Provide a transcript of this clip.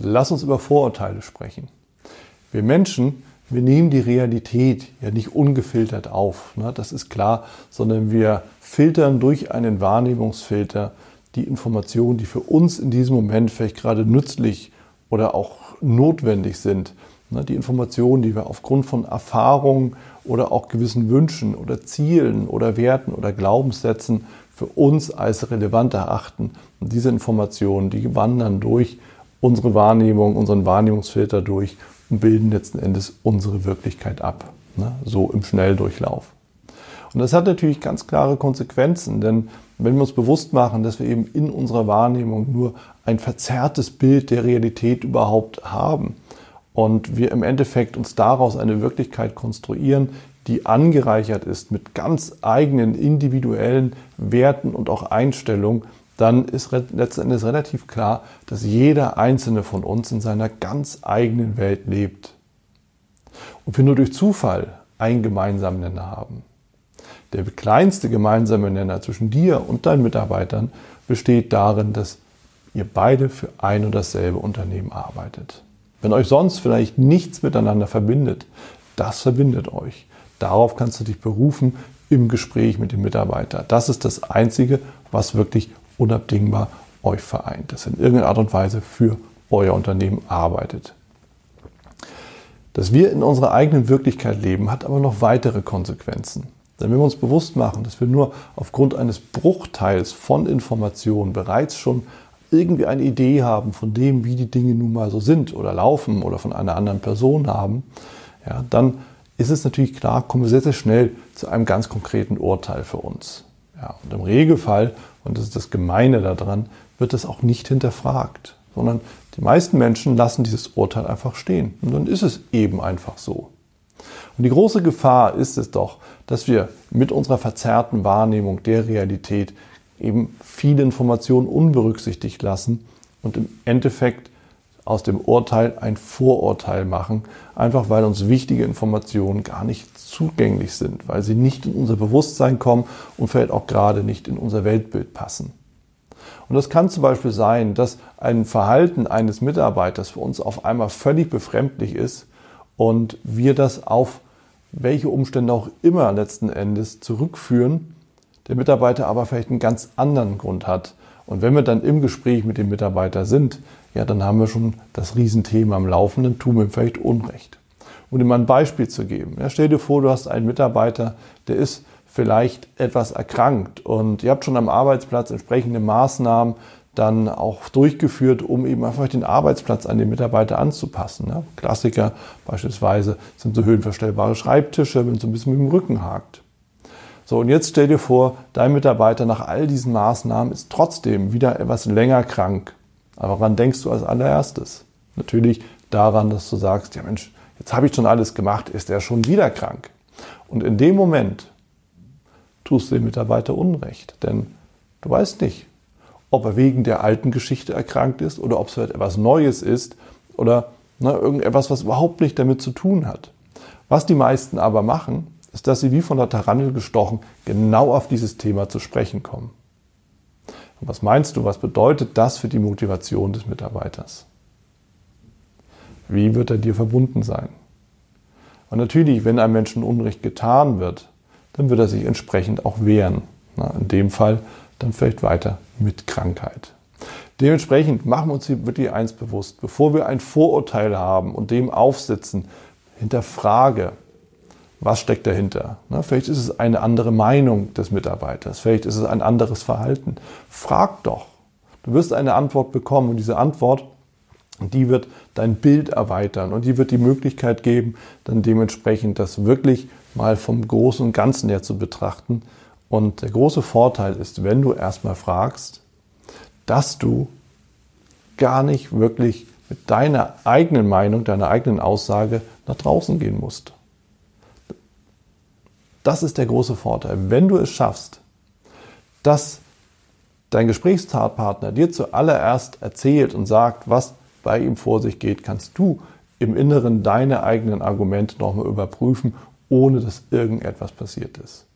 Lass uns über Vorurteile sprechen. Wir Menschen, wir nehmen die Realität ja nicht ungefiltert auf, ne? das ist klar, sondern wir filtern durch einen Wahrnehmungsfilter die Informationen, die für uns in diesem Moment vielleicht gerade nützlich oder auch notwendig sind. Ne? Die Informationen, die wir aufgrund von Erfahrungen oder auch gewissen Wünschen oder Zielen oder Werten oder Glaubenssätzen für uns als relevant erachten. Und diese Informationen, die wandern durch unsere Wahrnehmung, unseren Wahrnehmungsfilter durch und bilden letzten Endes unsere Wirklichkeit ab. Ne? So im Schnelldurchlauf. Und das hat natürlich ganz klare Konsequenzen, denn wenn wir uns bewusst machen, dass wir eben in unserer Wahrnehmung nur ein verzerrtes Bild der Realität überhaupt haben und wir im Endeffekt uns daraus eine Wirklichkeit konstruieren, die angereichert ist mit ganz eigenen individuellen Werten und auch Einstellungen, dann ist letzten Endes relativ klar, dass jeder einzelne von uns in seiner ganz eigenen Welt lebt. Und wir nur durch Zufall einen gemeinsamen Nenner haben. Der kleinste gemeinsame Nenner zwischen dir und deinen Mitarbeitern besteht darin, dass ihr beide für ein und dasselbe Unternehmen arbeitet. Wenn euch sonst vielleicht nichts miteinander verbindet, das verbindet euch. Darauf kannst du dich berufen im Gespräch mit dem Mitarbeiter. Das ist das Einzige, was wirklich unabdingbar euch vereint, das in irgendeiner Art und Weise für euer Unternehmen arbeitet. Dass wir in unserer eigenen Wirklichkeit leben, hat aber noch weitere Konsequenzen. Denn wenn wir uns bewusst machen, dass wir nur aufgrund eines Bruchteils von Informationen bereits schon irgendwie eine Idee haben von dem, wie die Dinge nun mal so sind oder laufen oder von einer anderen Person haben, ja, dann ist es natürlich klar, kommen wir sehr, sehr schnell zu einem ganz konkreten Urteil für uns. Ja, und im Regelfall und das ist das Gemeine daran, wird es auch nicht hinterfragt, sondern die meisten Menschen lassen dieses Urteil einfach stehen. Und dann ist es eben einfach so. Und die große Gefahr ist es doch, dass wir mit unserer verzerrten Wahrnehmung der Realität eben viele Informationen unberücksichtigt lassen und im Endeffekt aus dem Urteil ein Vorurteil machen, einfach weil uns wichtige Informationen gar nicht zugänglich sind, weil sie nicht in unser Bewusstsein kommen und vielleicht auch gerade nicht in unser Weltbild passen. Und das kann zum Beispiel sein, dass ein Verhalten eines Mitarbeiters für uns auf einmal völlig befremdlich ist und wir das auf welche Umstände auch immer letzten Endes zurückführen, der Mitarbeiter aber vielleicht einen ganz anderen Grund hat. Und wenn wir dann im Gespräch mit dem Mitarbeiter sind, ja, dann haben wir schon das Riesenthema am Laufenden, tun wir vielleicht Unrecht. Um dir mal ein Beispiel zu geben. Ja, stell dir vor, du hast einen Mitarbeiter, der ist vielleicht etwas erkrankt und ihr habt schon am Arbeitsplatz entsprechende Maßnahmen dann auch durchgeführt, um eben einfach den Arbeitsplatz an den Mitarbeiter anzupassen. Ja, Klassiker beispielsweise sind so höhenverstellbare Schreibtische, wenn es so ein bisschen mit dem Rücken hakt. So, und jetzt stell dir vor, dein Mitarbeiter nach all diesen Maßnahmen ist trotzdem wieder etwas länger krank. Aber woran denkst du als allererstes? Natürlich daran, dass du sagst, ja Mensch, jetzt habe ich schon alles gemacht, ist er schon wieder krank. Und in dem Moment tust du dem Mitarbeiter Unrecht, denn du weißt nicht, ob er wegen der alten Geschichte erkrankt ist oder ob es halt etwas Neues ist oder ne, irgendetwas, was überhaupt nicht damit zu tun hat. Was die meisten aber machen, ist, dass sie wie von der Tarantel gestochen genau auf dieses Thema zu sprechen kommen. Und was meinst du, was bedeutet das für die Motivation des Mitarbeiters? Wie wird er dir verbunden sein? Und natürlich, wenn einem Menschen Unrecht getan wird, dann wird er sich entsprechend auch wehren. Na, in dem Fall dann vielleicht weiter mit Krankheit. Dementsprechend machen wir uns hier wirklich eins bewusst. Bevor wir ein Vorurteil haben und dem aufsitzen, hinterfrage, was steckt dahinter? Ne? Vielleicht ist es eine andere Meinung des Mitarbeiters, vielleicht ist es ein anderes Verhalten. Frag doch. Du wirst eine Antwort bekommen und diese Antwort, die wird dein Bild erweitern und die wird die Möglichkeit geben, dann dementsprechend das wirklich mal vom Großen und Ganzen her zu betrachten. Und der große Vorteil ist, wenn du erstmal fragst, dass du gar nicht wirklich mit deiner eigenen Meinung, deiner eigenen Aussage nach draußen gehen musst. Das ist der große Vorteil. Wenn du es schaffst, dass dein Gesprächspartner dir zuallererst erzählt und sagt, was bei ihm vor sich geht, kannst du im Inneren deine eigenen Argumente nochmal überprüfen, ohne dass irgendetwas passiert ist.